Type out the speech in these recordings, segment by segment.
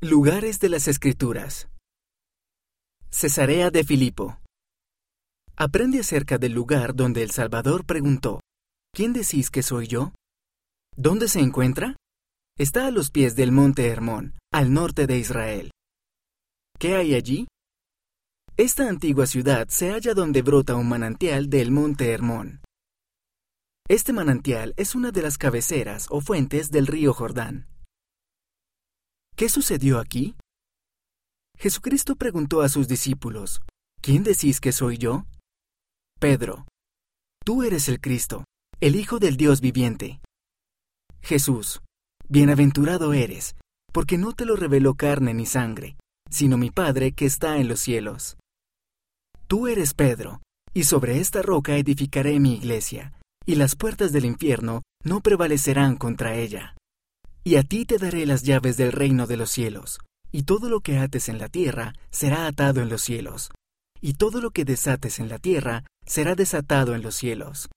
Lugares de las Escrituras. Cesarea de Filipo. Aprende acerca del lugar donde el Salvador preguntó, ¿Quién decís que soy yo? ¿Dónde se encuentra? Está a los pies del monte Hermón, al norte de Israel. ¿Qué hay allí? Esta antigua ciudad se halla donde brota un manantial del monte Hermón. Este manantial es una de las cabeceras o fuentes del río Jordán. ¿Qué sucedió aquí? Jesucristo preguntó a sus discípulos, ¿quién decís que soy yo? Pedro, tú eres el Cristo, el Hijo del Dios viviente. Jesús, bienaventurado eres, porque no te lo reveló carne ni sangre, sino mi Padre que está en los cielos. Tú eres Pedro, y sobre esta roca edificaré mi iglesia, y las puertas del infierno no prevalecerán contra ella. Y a ti te daré las llaves del reino de los cielos, y todo lo que ates en la tierra será atado en los cielos, y todo lo que desates en la tierra será desatado en los cielos.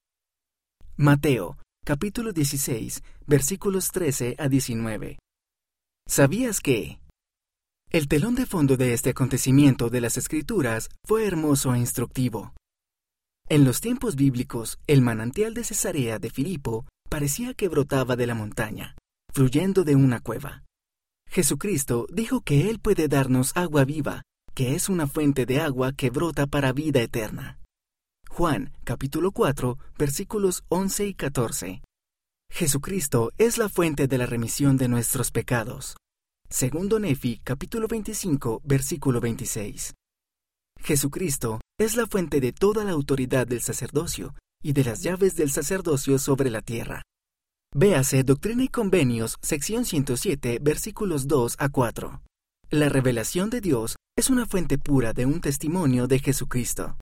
Mateo, capítulo 16, versículos 13 a 19. ¿Sabías que? El telón de fondo de este acontecimiento de las Escrituras fue hermoso e instructivo. En los tiempos bíblicos, el manantial de Cesarea de Filipo parecía que brotaba de la montaña fluyendo de una cueva. Jesucristo dijo que Él puede darnos agua viva, que es una fuente de agua que brota para vida eterna. Juan capítulo 4 versículos 11 y 14. Jesucristo es la fuente de la remisión de nuestros pecados. Segundo Nefi capítulo 25 versículo 26. Jesucristo es la fuente de toda la autoridad del sacerdocio y de las llaves del sacerdocio sobre la tierra. Véase Doctrina y Convenios, sección 107, versículos 2 a 4. La revelación de Dios es una fuente pura de un testimonio de Jesucristo.